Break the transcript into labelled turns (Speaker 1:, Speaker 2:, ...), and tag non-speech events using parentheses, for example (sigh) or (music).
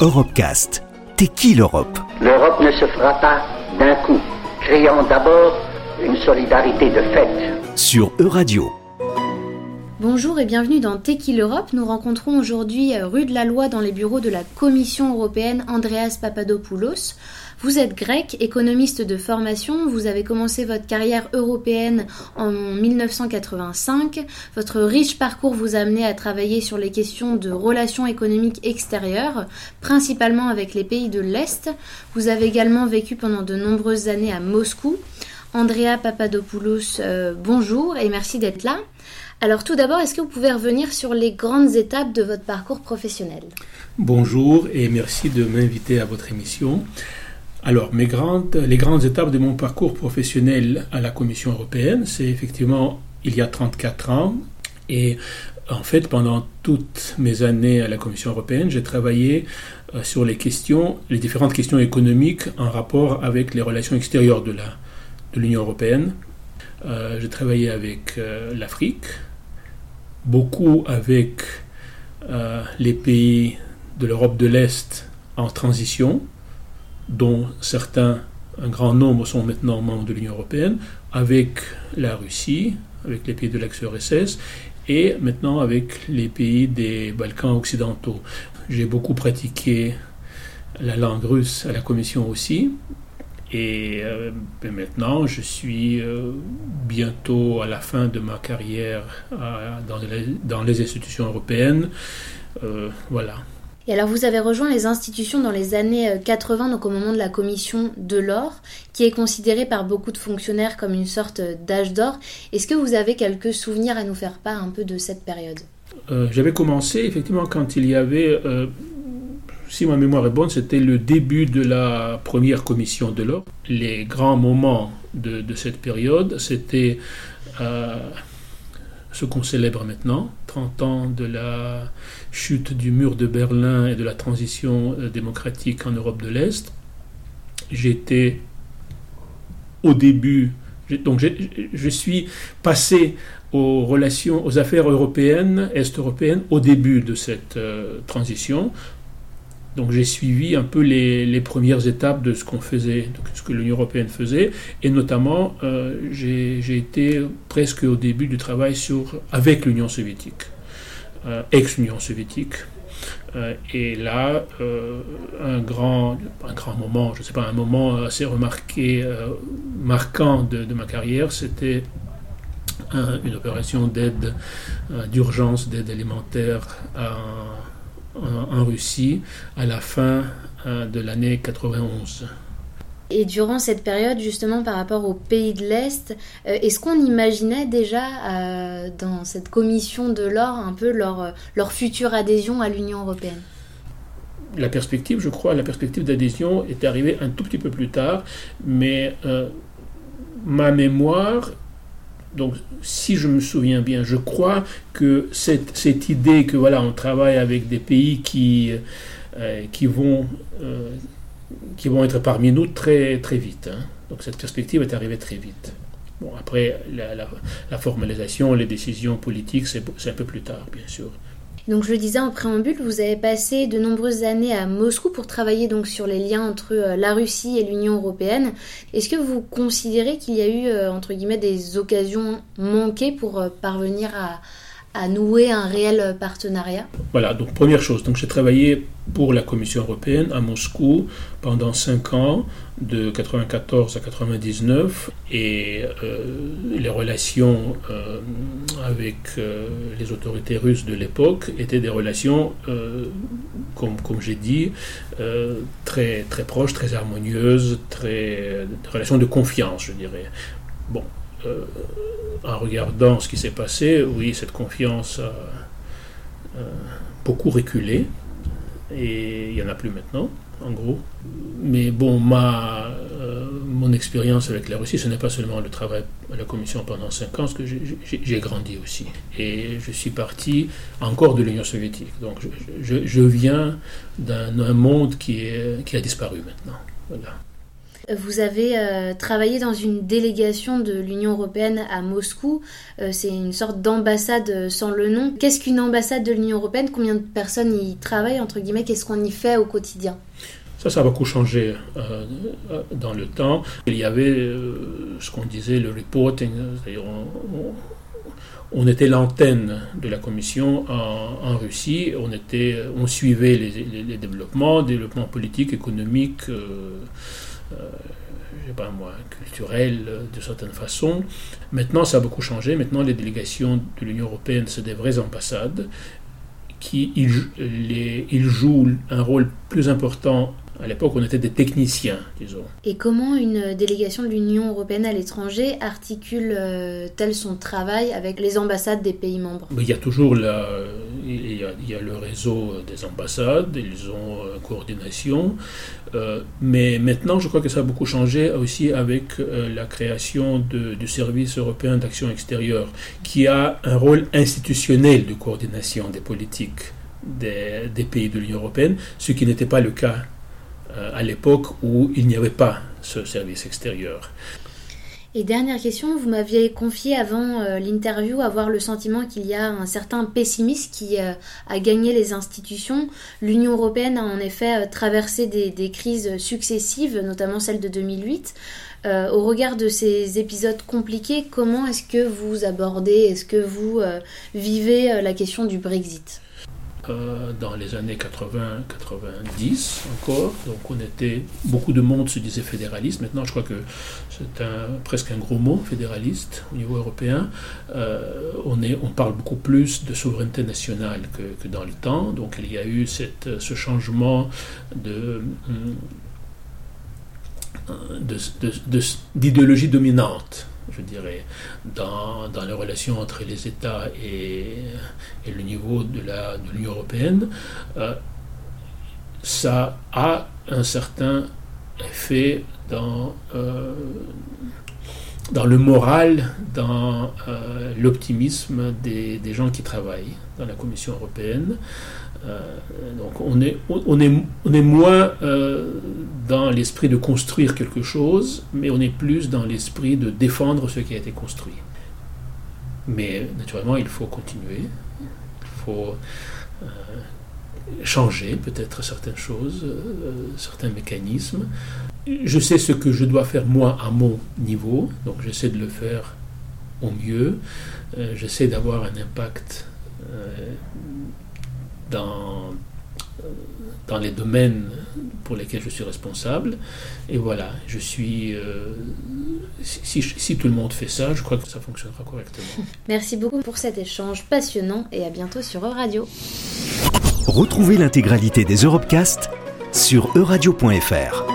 Speaker 1: Europecast. T'es qui l'Europe?
Speaker 2: L'Europe ne se fera pas d'un coup. Créons d'abord une solidarité de fait.
Speaker 1: Sur Euradio.
Speaker 3: Bonjour et bienvenue dans T'es qui l'Europe Nous rencontrons aujourd'hui euh, rue de la Loi dans les bureaux de la Commission européenne Andreas Papadopoulos. Vous êtes grec, économiste de formation, vous avez commencé votre carrière européenne en 1985. Votre riche parcours vous a amené à travailler sur les questions de relations économiques extérieures, principalement avec les pays de l'Est. Vous avez également vécu pendant de nombreuses années à Moscou. Andrea Papadopoulos, euh, bonjour et merci d'être là. Alors tout d'abord, est-ce que vous pouvez revenir sur les grandes étapes de votre parcours professionnel?
Speaker 4: Bonjour et merci de m'inviter à votre émission. Alors, mes grandes, les grandes étapes de mon parcours professionnel à la Commission européenne, c'est effectivement il y a 34 ans. Et en fait, pendant toutes mes années à la Commission européenne, j'ai travaillé euh, sur les questions, les différentes questions économiques en rapport avec les relations extérieures de la de l'Union européenne. Euh, j'ai travaillé avec euh, l'Afrique, beaucoup avec les pays de l'Europe de l'Est en transition, dont certains, un grand nombre sont maintenant membres de l'Union européenne, avec la Russie, avec les pays de l'ex-URSS, et maintenant avec les pays des Balkans occidentaux. J'ai beaucoup pratiqué la langue russe à la Commission aussi. Et euh, ben maintenant, je suis euh, bientôt à la fin de ma carrière dans, les, dans, les, institutions européennes. Euh, voilà.
Speaker 3: Et alors vous avez rejoint les institutions dans les années 80, euh, donc au moment de la commission de l'or, qui est considérée par beaucoup de fonctionnaires comme une sorte d'âge d'or. Est-ce que vous avez quelques souvenirs à nous faire part un peu de cette période?
Speaker 4: J'avais commencé effectivement quand il y avait, si ma mémoire est bonne, c'était le début de la première commission de l'or. Les grands moments de, cette période, c'était ce qu'on célèbre maintenant, 30 ans de la chute du mur de Berlin et de la transition euh, démocratique en Europe de l'Est. J'étais au début, donc je suis passé aux relations, aux affaires européennes, est-européennes, au début de cette euh, transition. Donc j'ai suivi un peu les, premières étapes de ce qu'on faisait, de ce que l'Union européenne faisait, et notamment euh, j'ai été presque au début du travail sur, avec l'Union soviétique, euh, ex-Union soviétique. Euh, et là, un, grand, un grand moment, je ne sais pas, un moment assez remarqué, marquant de, de, ma carrière, c'était une opération d'aide d'urgence, d'aide alimentaire à en, Russie à la fin euh, de l'année 91.
Speaker 3: Et durant cette période, justement, par rapport aux pays de l'Est, euh, est-ce qu'on imaginait déjà euh, dans cette commission de l'or un peu leur, leur future adhésion à l'Union européenne?
Speaker 4: La perspective, je crois, la perspective d'adhésion est arrivée un tout petit peu plus tard, mais ma mémoire donc, si je me souviens bien, je crois que cette, cette idée que voilà, on travaille avec des pays qui, euh, qui, vont, euh, qui vont être parmi nous très, très vite. Hein. Donc, cette perspective est arrivée très vite. Bon, après, la, la formalisation, les décisions politiques, c'est un peu plus tard, bien sûr.
Speaker 3: Donc je le disais en préambule, vous avez passé de nombreuses années à Moscou pour travailler donc sur les liens entre euh, la Russie et l'Union européenne. Est-ce que vous considérez qu'il y a eu euh, entre guillemets des occasions manquées pour euh, parvenir à, à nouer un réel partenariat
Speaker 4: Voilà, donc première chose, donc j'ai travaillé pour la Commission européenne à Moscou pendant cinq ans, de 94 à 99, et euh, les relations euh, avec euh, les autorités russes de l'époque étaient des relations, comme, comme j'ai dit, très, très proches, très harmonieuses, très, des relations de confiance, je dirais. Bon, euh, en regardant ce qui s'est passé, oui, cette confiance a euh, beaucoup reculé et il n'y en a plus maintenant, en gros. Mais bon, ma, euh, mon expérience avec la Russie, ce n'est pas seulement le travail à la Commission pendant cinq ans, parce que j'ai grandi aussi. Et je suis parti encore de l'Union soviétique. Donc je, viens d'un monde qui, qui a disparu maintenant. Voilà.
Speaker 3: Vous avez euh, travaillé dans une délégation de l'Union européenne à Moscou. Euh, c'est une sorte d'ambassade sans le nom. Qu'est-ce qu'une ambassade de l'Union européenne? Combien de personnes y travaillent entre guillemets? Qu'est-ce qu'on y fait au quotidien?
Speaker 4: Ça, ça a beaucoup changé dans le temps. Il y avait ce qu'on disait le reporting, c'est-à-dire on était l'antenne de la commission en, Russie. On, était, on suivait les, développements, développements politiques, économiques, euh, euh, sais pas moi, culturels de certaines façons. Maintenant, ça a beaucoup changé. Maintenant, les délégations de l'Union européenne, c'est des vraies ambassades qui ils jouent un rôle plus important à l'époque, on était des techniciens, disons.
Speaker 3: Et comment une délégation de l'Union européenne à l'étranger articule-t-elle son travail avec les ambassades des pays membres?
Speaker 4: Il y a toujours la, il, y a, le réseau des ambassades, ils ont une coordination. Euh, mais maintenant, je crois que ça a beaucoup changé aussi avec euh, la création du service européen d'action extérieure, qui a un rôle institutionnel de coordination des politiques des, pays de l'Union européenne, ce qui n'était pas le cas euh, à l'époque où il n'y avait pas ce service extérieur.
Speaker 3: Et dernière question, vous m'aviez confié avant euh, l'interview avoir le sentiment qu'il y a un certain pessimisme qui euh, a gagné les institutions. L'Union européenne a en effet traversé des, des, crises successives, notamment celle de 2008. au regard de ces épisodes compliqués, comment est-ce que vous abordez, est-ce que vous vivez la question du Brexit?
Speaker 4: Euh, dans les années 80-90 encore. Donc on était, beaucoup de monde se disait fédéraliste. Maintenant, je crois que c'est un, presque un gros mot, fédéraliste, au niveau européen. Euh, on, est, on parle beaucoup plus de souveraineté nationale que, dans le temps. Donc il y a eu cette, ce changement de d'idéologie dominante je dirais, dans, dans les relations entre les États et, et le niveau de l'Union européenne, euh, ça a un certain effet dans, euh, dans le moral, dans euh, l'optimisme des, gens qui travaillent dans la Commission européenne. Euh, donc on est, moins euh, dans l'esprit de construire quelque chose, mais on est plus dans l'esprit de défendre ce qui a été construit. Mais naturellement, il faut continuer, il faut changer peut-être certaines choses, certains mécanismes. Je sais ce que je dois faire moi à mon niveau, donc j'essaie de le faire au mieux. j'essaie d'avoir un impact dans, dans les domaines pour lesquels je suis responsable. Et voilà, je suis. Euh, si, si, tout le monde fait ça, je crois que ça fonctionnera correctement. (laughs)
Speaker 3: Merci beaucoup pour cet échange passionnant et à bientôt sur Euradio.
Speaker 1: Retrouvez l'intégralité des Europecast sur euradio.fr.